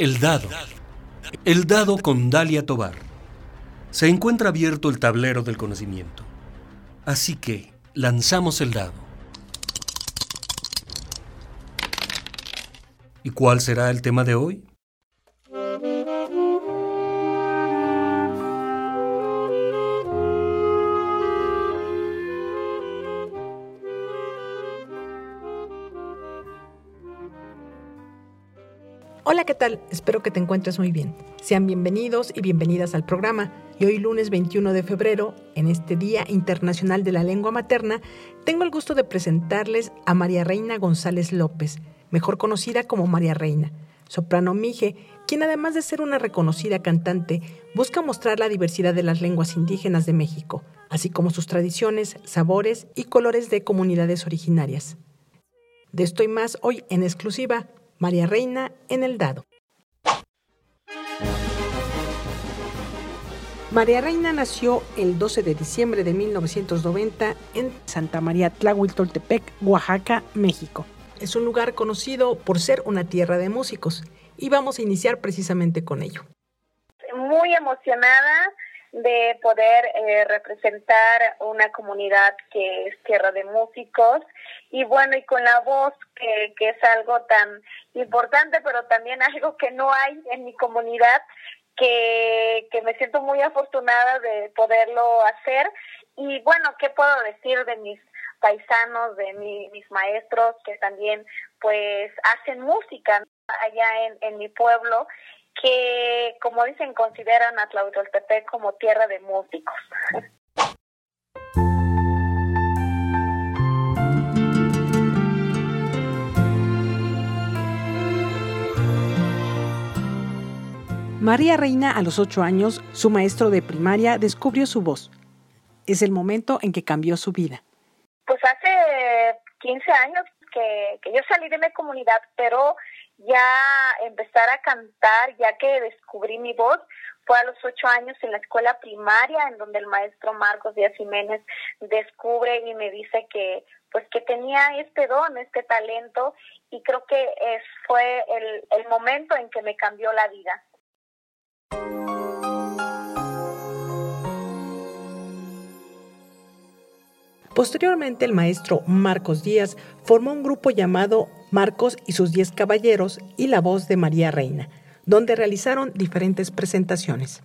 El dado. El dado con Dalia Tobar. Se encuentra abierto el tablero del conocimiento. Así que lanzamos el dado. ¿Y cuál será el tema de hoy? ¿Qué tal? Espero que te encuentres muy bien. Sean bienvenidos y bienvenidas al programa. Y hoy lunes 21 de febrero, en este Día Internacional de la Lengua Materna, tengo el gusto de presentarles a María Reina González López, mejor conocida como María Reina, soprano mije, quien además de ser una reconocida cantante, busca mostrar la diversidad de las lenguas indígenas de México, así como sus tradiciones, sabores y colores de comunidades originarias. De esto y más hoy en exclusiva María Reina en el dado. María Reina nació el 12 de diciembre de 1990 en Santa María Tlahuiltoltepec, Oaxaca, México. Es un lugar conocido por ser una tierra de músicos y vamos a iniciar precisamente con ello. Muy emocionada de poder eh, representar una comunidad que es tierra de músicos. Y bueno, y con la voz que, que es algo tan importante, pero también algo que no hay en mi comunidad, que, que me siento muy afortunada de poderlo hacer. Y bueno, ¿qué puedo decir de mis paisanos, de mis maestros que también pues hacen música allá en, en mi pueblo que, como dicen, consideran a Tlahuitoltepec como tierra de músicos. María Reina, a los ocho años, su maestro de primaria descubrió su voz. Es el momento en que cambió su vida. Pues hace 15 años que, que yo salí de mi comunidad, pero ya empezar a cantar, ya que descubrí mi voz, fue a los ocho años en la escuela primaria, en donde el maestro Marcos Díaz Jiménez descubre y me dice que pues que tenía este don, este talento, y creo que es, fue el, el momento en que me cambió la vida. Posteriormente, el maestro Marcos Díaz formó un grupo llamado Marcos y sus Diez Caballeros y la voz de María Reina, donde realizaron diferentes presentaciones.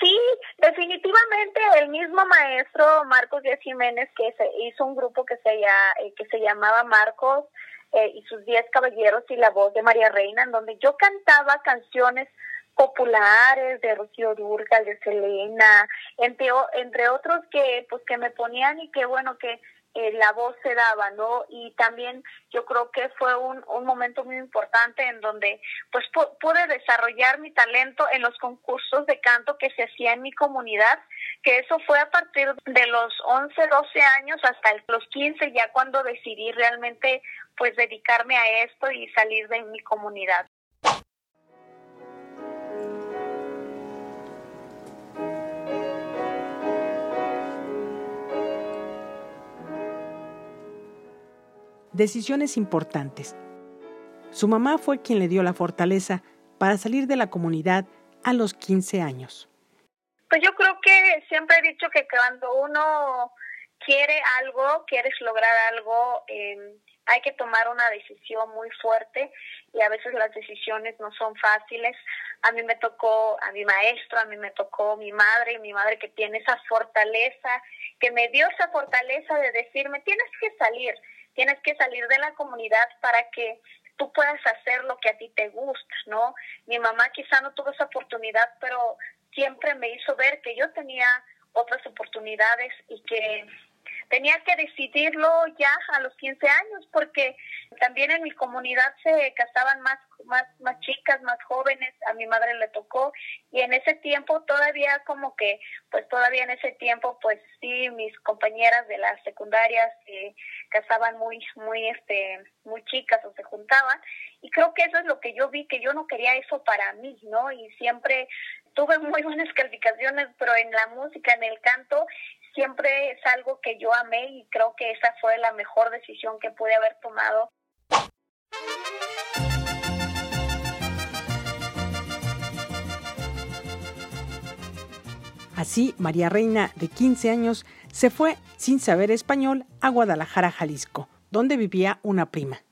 Sí, definitivamente el mismo maestro Marcos Díaz Jiménez que se hizo un grupo que se, eh, llamaba Marcos eh, y sus Diez Caballeros y la voz de María Reina, en donde yo cantaba canciones populares de Rocío Durcal, de Selena, entre, entre otros que pues que me ponían y que bueno que eh, la voz se daba, ¿no? Y también yo creo que fue un, un momento muy importante en donde pues pude desarrollar mi talento en los concursos de canto que se hacía en mi comunidad, que eso fue a partir de los 11, 12 años hasta los 15 ya cuando decidí realmente pues dedicarme a esto y salir de mi comunidad. Decisiones importantes. Su mamá fue quien le dio la fortaleza para salir de la comunidad a los 15 años. Pues yo creo que siempre he dicho que cuando uno quiere algo, quieres lograr algo, em, hay que tomar una decisión muy fuerte y a veces las decisiones no son fáciles. A mí me tocó a mi maestro, a mí me tocó mi madre, mi madre que tiene esa fortaleza, que me dio esa fortaleza de decirme, tienes que salir, tienes que salir de la comunidad para que tú puedas hacer lo que a ti te gusta, ¿no? Mi mamá quizá no tuvo esa oportunidad, pero siempre me hizo ver que yo tenía otras oportunidades y que tenía que decidirlo ya a los 15 años porque también en mi comunidad se casaban más más más chicas, más jóvenes, a mi madre le tocó y en ese tiempo todavía como que pues todavía en ese tiempo pues sí mis compañeras de las secundarias se casaban muy muy este muy chicas o se juntaban y creo que eso es lo que yo vi que yo no quería eso para mí, ¿no? Y siempre tuve muy buenas calificaciones, pero en la música, en el canto, siempre es algo que yo amé y creo que esa fue la mejor decisión que pude haber tomado. Así, María Reina, de 15 años, se fue sin saber español a Guadalajara, Jalisco, donde vivía una prima.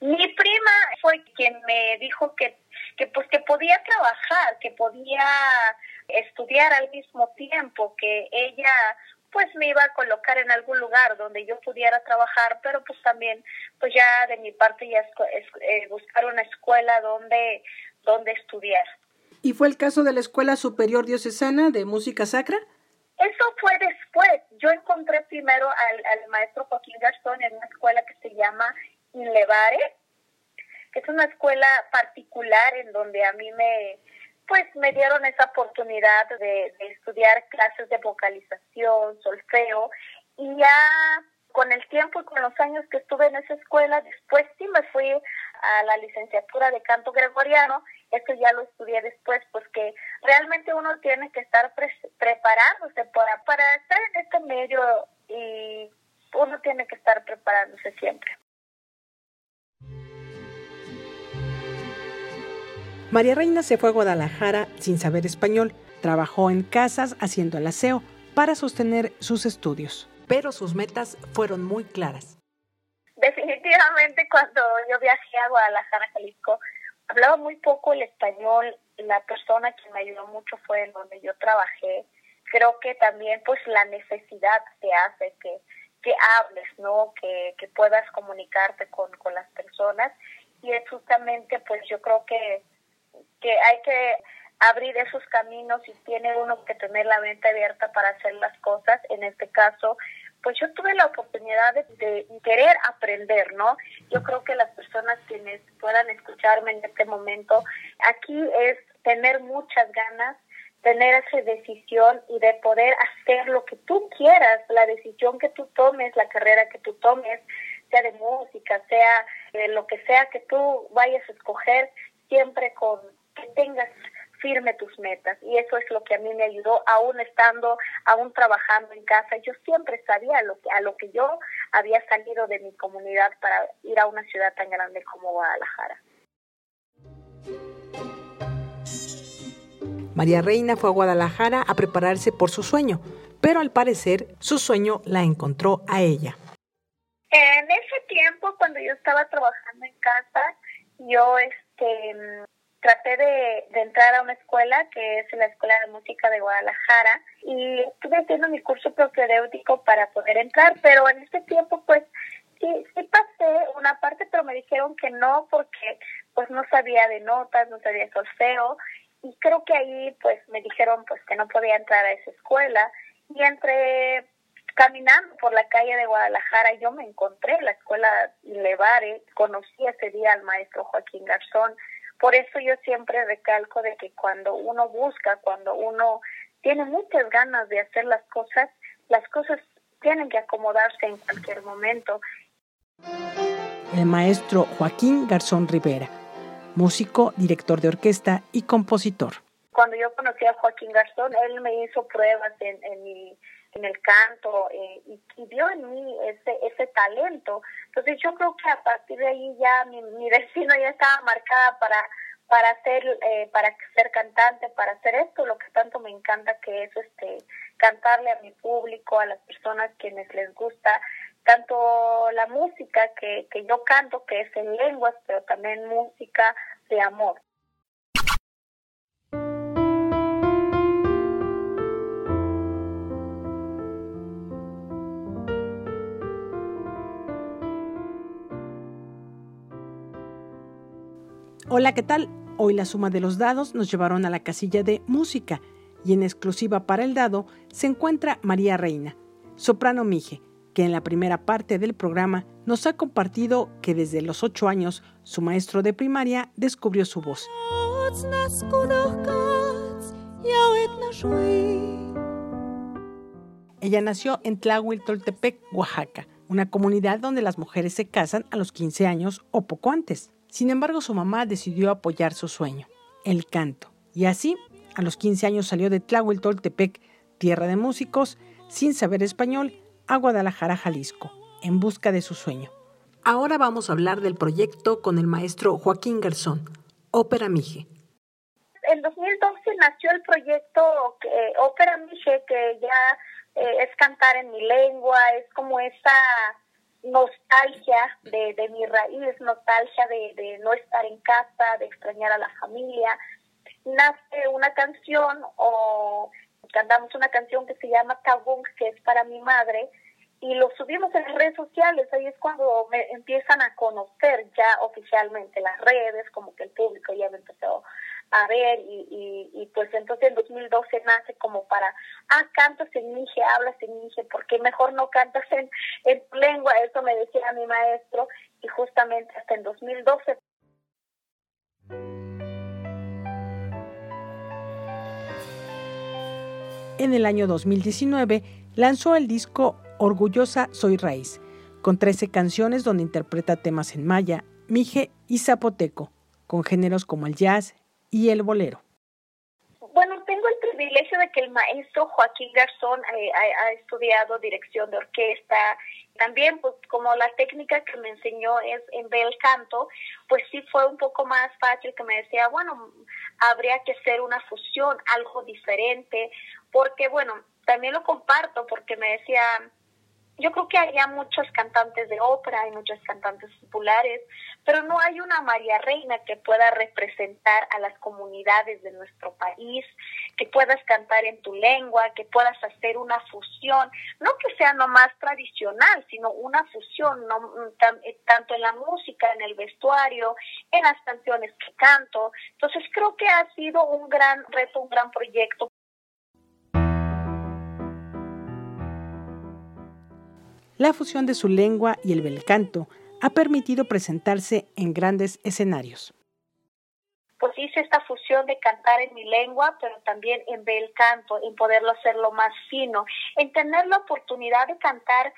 Mi prima fue quien me dijo que, que, pues, que podía trabajar, que podía estudiar al mismo tiempo, que ella pues me iba a colocar en algún lugar donde yo pudiera trabajar, pero pues también pues ya de mi parte ya es, eh, buscar una escuela donde donde estudiar. ¿Y fue el caso de la Escuela Superior Diocesana de Música Sacra? Eso fue después. Yo encontré primero al, al maestro Joaquín Garzón en una escuela que se llama Inlevare, que es una escuela particular en donde a mí me, pues me dieron esa oportunidad de, estudiar clases de vocalización, solfeo, y ya con el tiempo y con los años que estuve en esa escuela, después sí me fui a la licenciatura de canto gregoriano, eso ya lo estudié después, pues que realmente uno tiene que estar preparándose para, para estar en este medio María Reina se fue a Guadalajara sin saber español, trabajó en casas haciendo el aseo para sostener sus estudios, pero sus metas fueron muy claras. Definitivamente cuando yo viajé a Guadalajara, Jalisco, hablaba muy poco el español, la persona que me ayudó mucho fue en donde yo trabajé. Creo que también pues la necesidad te hace que, que hables, ¿no? Que, que puedas comunicarte con, con las personas y es justamente pues yo creo que que hay que abrir esos caminos y tiene uno que tener la mente abierta para hacer las cosas. En este caso, pues yo tuve la oportunidad de, querer aprender, ¿no? Yo creo que las personas quienes puedan escucharme en este momento, aquí es tener muchas ganas, tener esa decisión y de poder hacer lo que tú quieras, la decisión que tú tomes, la carrera que tú tomes, sea de música, sea de lo que sea que tú vayas a escoger, siempre con que tengas firme tus metas. Y eso es lo que a mí me ayudó aún estando aún trabajando en casa. Yo siempre sabía lo que a lo que yo había salido de mi comunidad para ir a una ciudad tan grande como Guadalajara. María Reina fue a Guadalajara a prepararse por su sueño pero al parecer su sueño la encontró a ella. En ese tiempo cuando yo estaba trabajando en casa yo este traté de, entrar a una escuela que es la Escuela de Música de Guadalajara y estuve haciendo mi curso propedéutico para poder entrar, pero en ese tiempo pues sí, sí pasé una parte, pero me dijeron que no porque pues no sabía de notas, no sabía solfeo y creo que ahí pues me dijeron pues que no podía entrar a esa escuela y entre caminando por la calle de Guadalajara yo me encontré en la escuela Levare, conocí ese día al maestro Joaquín Garzón, por eso yo siempre recalco de que cuando uno busca, cuando uno tiene muchas ganas de hacer las cosas, las cosas tienen que acomodarse en cualquier momento. El maestro Joaquín Garzón Rivera, músico, director de orquesta y compositor. Cuando yo conocí a Joaquín Garzón, él me hizo pruebas en, en mi en el canto eh, y, vio en mí ese, ese talento. Entonces yo creo que a partir de ahí ya mi, mi destino ya estaba marcada para para ser eh, para ser cantante para hacer esto lo que tanto me encanta que es este cantarle a mi público a las personas quienes les gusta tanto la música que, que yo canto que es en lenguas pero también música de amor Hola, ¿qué tal? Hoy la suma de los dados nos llevaron a la casilla de música y en exclusiva para el dado se encuentra María Reina, soprano Mije, que en la primera parte del programa nos ha compartido que desde los ocho años su maestro de primaria descubrió su voz. Ella nació en Tlahuiltoltepec, Oaxaca, una comunidad donde las mujeres se casan a los 15 años o poco antes. Sin embargo, su mamá decidió apoyar su sueño, el canto. Y así, a los 15 años salió de Tlahueltoltepec, tierra de músicos, sin saber español, a Guadalajara, Jalisco, en busca de su sueño. Ahora vamos a hablar del proyecto con el maestro Joaquín Garzón, Ópera Mije. en 2012 nació el proyecto Ópera Mije, que ya eh, es cantar en mi lengua, es como esa nostalgia de, de mi raíz, nostalgia de, de no estar en casa, de extrañar a la familia. Nace una canción o cantamos una canción que se llama Tabung, que es para mi madre, y lo subimos en las redes sociales, ahí es cuando me empiezan a conocer ya oficialmente las redes, como que el público ya me empezó a ver y, y, pues entonces en 2012 nace como para, ah, cantas en Mije, hablas en Mije, porque mejor no cantas en, en tu lengua? Eso me decía mi maestro y justamente hasta en 2012 En el año 2019 lanzó el disco Orgullosa Soy Raíz, con 13 canciones donde interpreta temas en maya, mije y zapoteco, con géneros como el jazz y el bolero. Bueno, tengo el privilegio de que el maestro Joaquín Garzón eh, ha, estudiado dirección de orquesta. También, pues como la técnica que me enseñó es en bel canto, pues sí fue un poco más fácil que me decía, bueno, habría que hacer una fusión, algo diferente, porque bueno, también lo comparto porque me decía, yo creo que había muchos cantantes de ópera, hay muchos cantantes populares, pero no hay una María Reina que pueda representar a las comunidades de nuestro país, que puedas cantar en tu lengua, que puedas hacer una fusión, no que sea nomás tradicional, sino una fusión, no, eh, tanto en la música, en el vestuario, en las canciones que canto. Entonces creo que ha sido un gran reto, un gran proyecto La fusión de su lengua y el bel canto ha permitido presentarse en grandes escenarios. Pues hice esta fusión de cantar en mi lengua, pero también en bel canto, en poderlo hacerlo más fino, en tener la oportunidad de cantar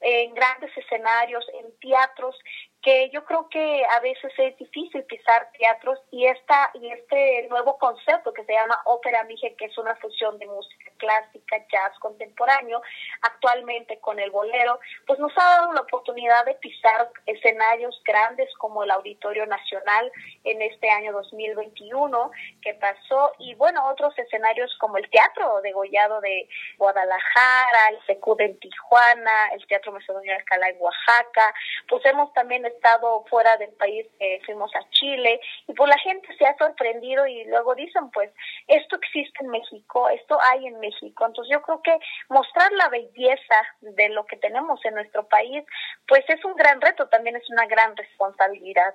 en grandes escenarios, en teatros que yo creo que a veces es difícil pisar teatros y esta y este nuevo concepto que se llama ópera mije que es una fusión de música clásica jazz contemporáneo actualmente con el bolero pues nos ha dado la oportunidad de pisar escenarios grandes como el Auditorio Nacional en este año 2021 que pasó y bueno otros escenarios como el Teatro de Gollado de Guadalajara el Secud en Tijuana el Teatro Macedonio de Alcalá en Oaxaca. Pues hemos también estado fuera del país, eh, fuimos a Chile, y pues la gente se ha sorprendido y luego dicen, pues, esto existe en México, esto hay en México. Entonces yo creo que mostrar la belleza de lo que tenemos en nuestro país, pues es un gran reto, también es una gran responsabilidad.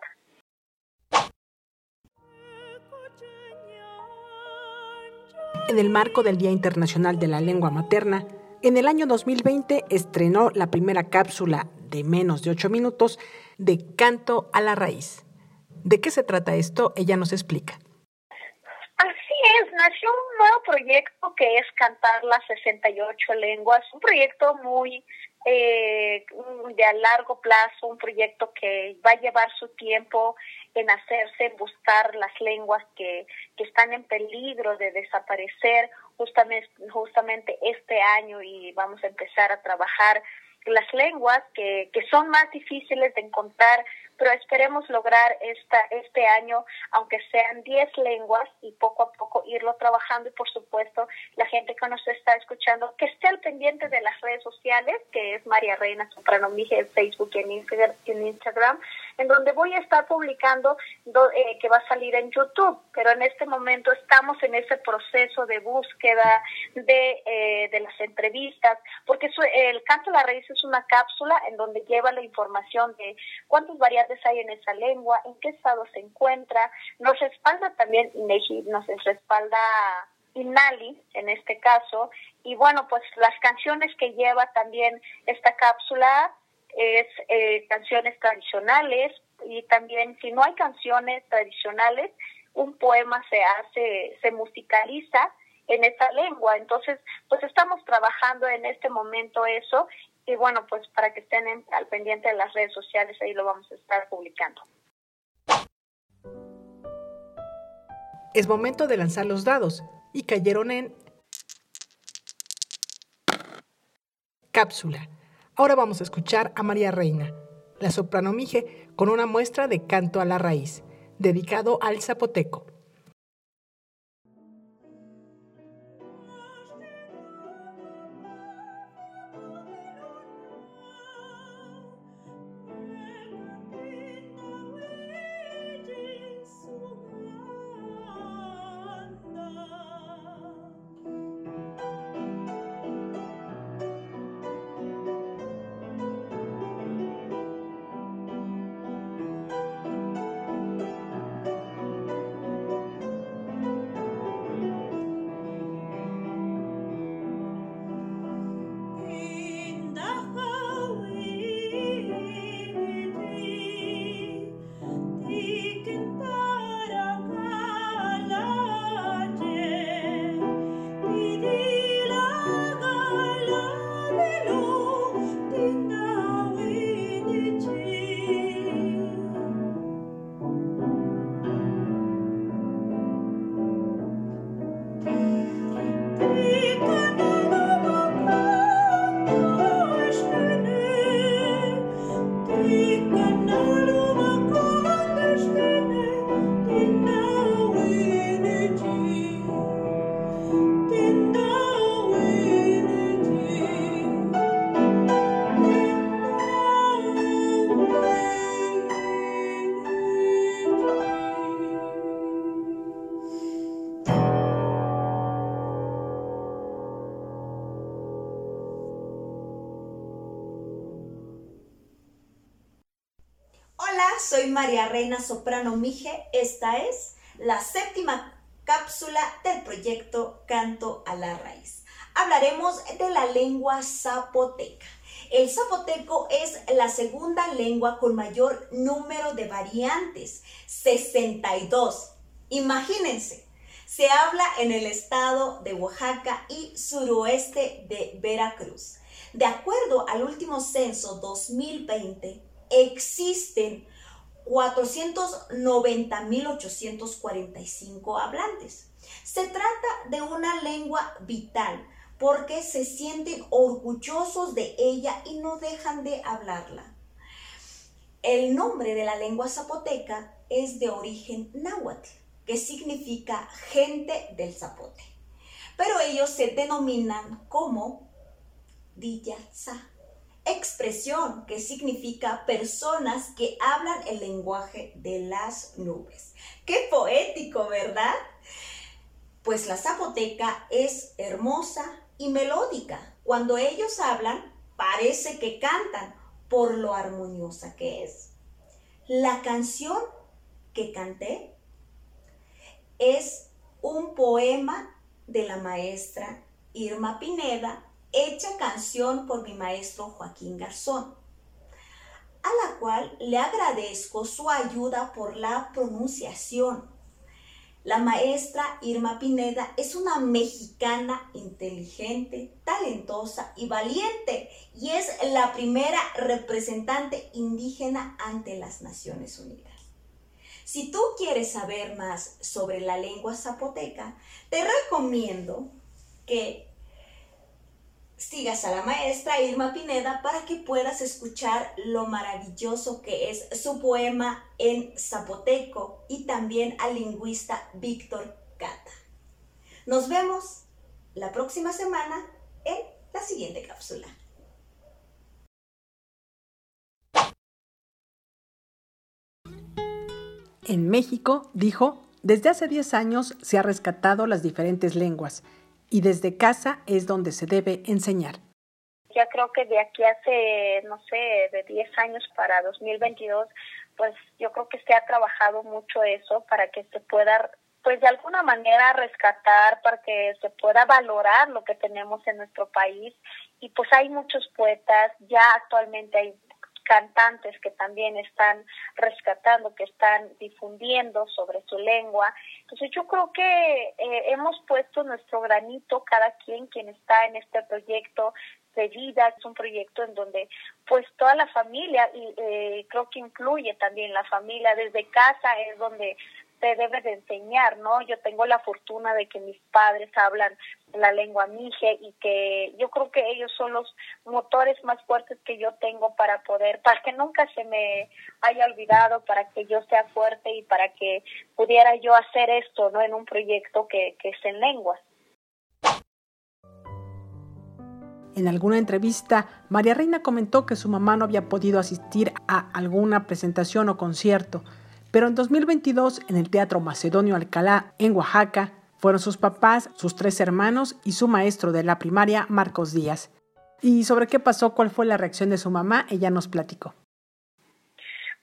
En el marco del Día Internacional de la Lengua Materna, en el año 2020 estrenó la primera cápsula de menos de ocho minutos de Canto a la Raíz. ¿De qué se trata esto? Ella nos explica. Así es, nació un nuevo proyecto que es Cantar las 68 lenguas, un proyecto muy eh, de a largo plazo, un proyecto que va a llevar su tiempo en hacerse, buscar las lenguas que, que están en peligro de desaparecer justamente este año y vamos a empezar a trabajar las lenguas que, que son más difíciles de encontrar pero esperemos lograr esta, este año, aunque sean 10 lenguas, y poco a poco irlo trabajando. Y por supuesto, la gente que nos está escuchando, que esté al pendiente de las redes sociales, que es María Reina Soprano Mije en Facebook y en Instagram, en donde voy a estar publicando eh, que va a salir en YouTube. Pero en este momento estamos en ese proceso de búsqueda de, eh, de las entrevistas, porque el Canto de la Raíz es una cápsula en donde lleva la información de cuántos variantes hay en esa lengua, en qué estado se encuentra. Nos respalda también INEGI, nos respalda INALI en este caso. Y bueno, pues las canciones que lleva también esta cápsula es eh, canciones tradicionales y también si no hay canciones tradicionales, un poema se hace, se musicaliza en esa lengua. Entonces, pues estamos trabajando en este momento eso y bueno, pues para que estén al pendiente de las redes sociales, ahí lo vamos a estar publicando. Es momento de lanzar los dados y cayeron en cápsula. Ahora vamos a escuchar a María Reina, la soprano Mije, con una muestra de canto a la raíz, dedicado al zapoteco. Soy María Reina Soprano Mije. Esta es la séptima cápsula del proyecto Canto a la Raíz. Hablaremos de la lengua zapoteca. El zapoteco es la segunda lengua con mayor número de variantes, 62. Imagínense, se habla en el estado de Oaxaca y suroeste de Veracruz. De acuerdo al último censo 2020, existen 490.845 hablantes. Se trata de una lengua vital porque se sienten orgullosos de ella y no dejan de hablarla. El nombre de la lengua zapoteca es de origen náhuatl, que significa gente del zapote. Pero ellos se denominan como Diyatza expresión que significa personas que hablan el lenguaje de las nubes. Qué poético, ¿verdad? Pues la zapoteca es hermosa y melódica. Cuando ellos hablan, parece que cantan por lo armoniosa que es. La canción que canté es un poema de la maestra Irma Pineda hecha canción por mi maestro Joaquín Garzón, a la cual le agradezco su ayuda por la pronunciación. La maestra Irma Pineda es una mexicana inteligente, talentosa y valiente y es la primera representante indígena ante las Naciones Unidas. Si tú quieres saber más sobre la lengua zapoteca, te recomiendo que sigas a la maestra Irma Pineda para que puedas escuchar lo maravilloso que es su poema en zapoteco y también al lingüista Víctor Cata. Nos vemos la próxima semana en la siguiente cápsula. En México, dijo, desde hace 10 años se ha rescatado las diferentes lenguas y desde casa es donde se debe enseñar. Ya creo que de aquí hace, no sé, de 10 años para 2022, pues yo creo que se ha trabajado mucho eso para que se pueda, pues de alguna manera rescatar, para que se pueda valorar lo que tenemos en nuestro país. Y pues hay muchos poetas, ya actualmente hay cantantes que también están rescatando, que están difundiendo sobre su lengua. Entonces yo creo que eh, hemos puesto nuestro granito, cada quien quien está en este proyecto de vida, es un proyecto en donde pues toda la familia, y eh, creo que incluye también la familia, desde casa es donde se debe de enseñar, ¿no? Yo tengo la fortuna de que mis padres hablan la lengua mije y que yo creo que ellos son los motores más fuertes que yo tengo para poder, para que nunca se me haya olvidado, para que yo sea fuerte y para que pudiera yo hacer esto, ¿no? En un proyecto que, que es en lenguas. En alguna entrevista, María Reina comentó que su mamá no había podido asistir a alguna presentación o concierto, pero en 2022, en el Teatro Macedonio Alcalá, en Oaxaca, fueron sus papás, sus tres hermanos y su maestro de la primaria, Marcos Díaz. ¿Y sobre qué pasó? ¿Cuál fue la reacción de su mamá? Ella nos platicó.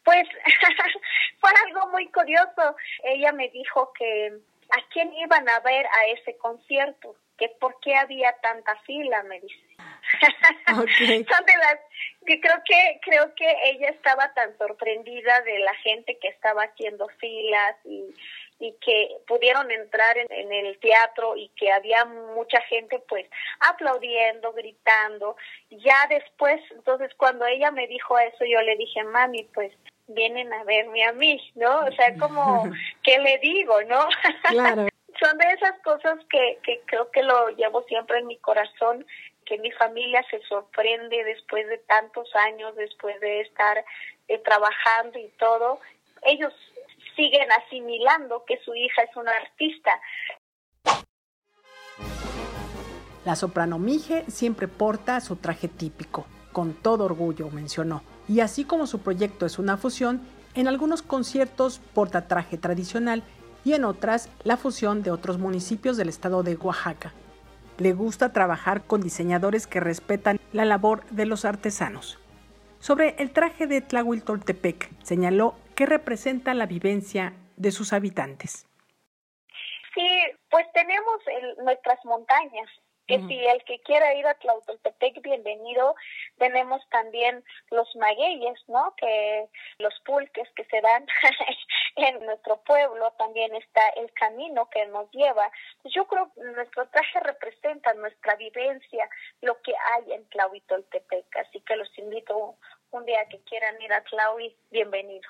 Pues fue algo muy curioso. Ella me dijo que a quién iban a ver a ese concierto, que por qué había tanta fila, me dice. Son de las que creo que creo que ella estaba tan sorprendida de la gente que estaba haciendo filas y y que pudieron entrar en, en, el teatro y que había mucha gente pues aplaudiendo, gritando. Ya después, entonces cuando ella me dijo eso, yo le dije, mami, pues vienen a verme a mí, ¿no? O sea, como, ¿qué le digo, no? Claro. Son de esas cosas que, que creo que lo llevo siempre en mi corazón que mi familia se sorprende después de tantos años, después de estar eh, trabajando y todo, ellos siguen asimilando que su hija es una artista. La soprano Mije siempre porta su traje típico, con todo orgullo, mencionó. Y así como su proyecto es una fusión, en algunos conciertos porta traje tradicional y en otras la fusión de otros municipios del estado de Oaxaca le gusta trabajar con diseñadores que respetan la labor de los artesanos. Sobre el traje de Tlahuiltoltepec, señaló ¿qué representa la vivencia de sus habitantes? Sí, pues tenemos nuestras montañas, que si el que quiera ir a Tlautoltepec, bienvenido. Tenemos también los magueyes, ¿no? Que los pulques que se dan en nuestro pueblo, también está el camino que nos lleva. Yo creo que nuestro traje representa nuestra vivencia, lo que hay en Tlahuitoltepec, así que los invito un día que quieran ir a Tlaui, bienvenidos.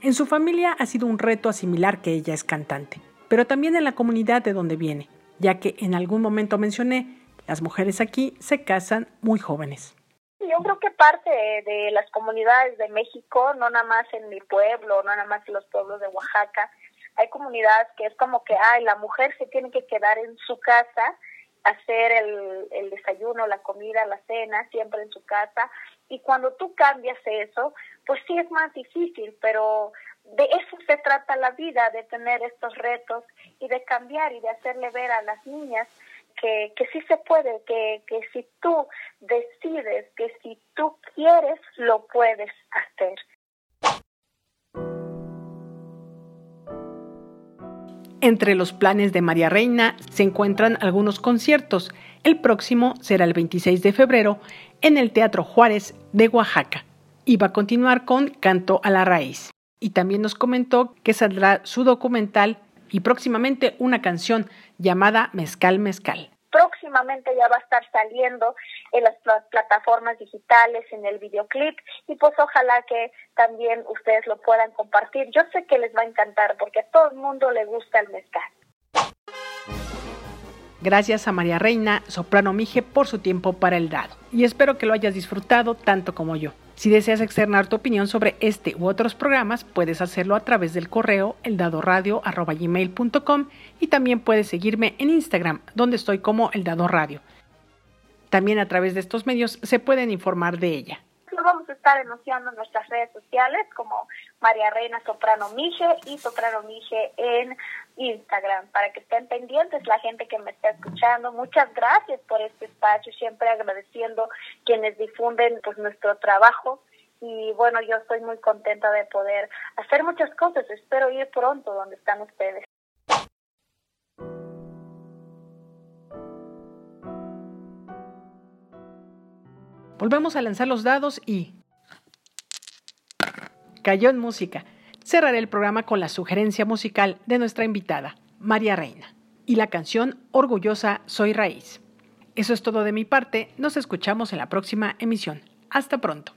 En su familia ha sido un reto asimilar que ella es cantante pero también en la comunidad de donde viene, ya que en algún momento mencioné, las mujeres aquí se casan muy jóvenes. Yo creo que parte de, las comunidades de México, no nada más en mi pueblo, no nada más en los pueblos de Oaxaca, hay comunidades que es como que, ay, la mujer se tiene que quedar en su casa, hacer el, el desayuno, la comida, la cena, siempre en su casa. Y cuando tú cambias eso, pues sí es más difícil, pero de eso se trata la vida, de tener estos retos y de cambiar y de hacerle ver a las niñas que, que sí se puede, que, que si tú decides, que si tú quieres, lo puedes hacer. Entre los planes de María Reina se encuentran algunos conciertos. El próximo será el 26 de febrero en el Teatro Juárez de Oaxaca y va a continuar con Canto a la Raíz y también nos comentó que saldrá su documental y próximamente una canción llamada Mezcal Mezcal. Próximamente ya va a estar saliendo en las plataformas digitales, en el videoclip y pues ojalá que también ustedes lo puedan compartir. Yo sé que les va a encantar porque a todo el mundo le gusta el mezcal. Gracias a María Reina, Soprano Mije, por su tiempo para el dado. Y espero que lo hayas disfrutado tanto como yo. Si deseas externar tu opinión sobre este u otros programas, puedes hacerlo a través del correo eldadoradio.com y también puedes seguirme en Instagram, donde estoy como El Dado Radio. También a través de estos medios se pueden informar de ella vamos a estar anunciando en nuestras redes sociales como María Reina Soprano Mije y Soprano Mije en Instagram para que estén pendientes la gente que me está escuchando. Muchas gracias por este espacio, siempre agradeciendo quienes difunden pues nuestro trabajo y bueno, yo estoy muy contenta de poder hacer muchas cosas. Espero ir pronto donde están ustedes. Volvemos a lanzar los dados y... Cayó en música. Cerraré el programa con la sugerencia musical de nuestra invitada, María Reina, y la canción Orgullosa Soy Raíz. Eso es todo de mi parte, nos escuchamos en la próxima emisión. Hasta pronto.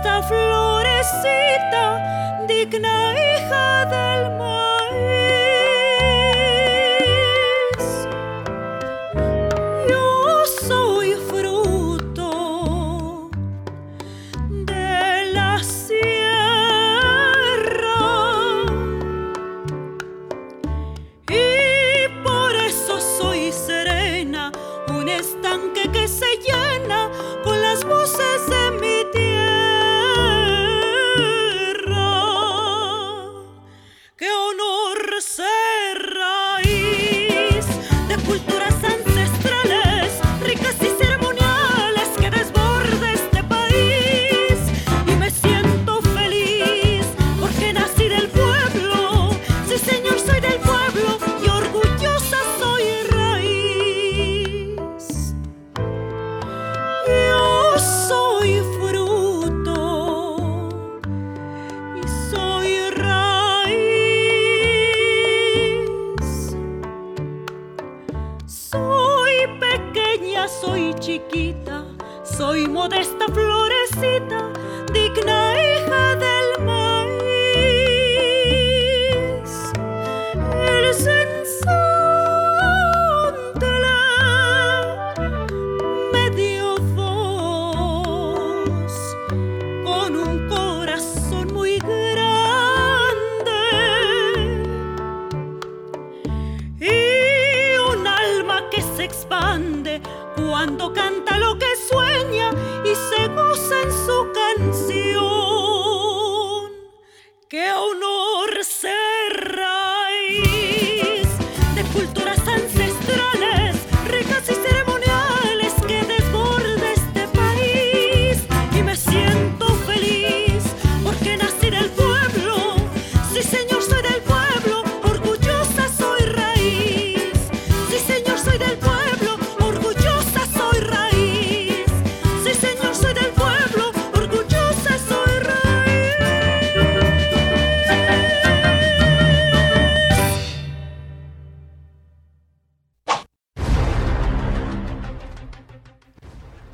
esta florecita, digna hija del maíz.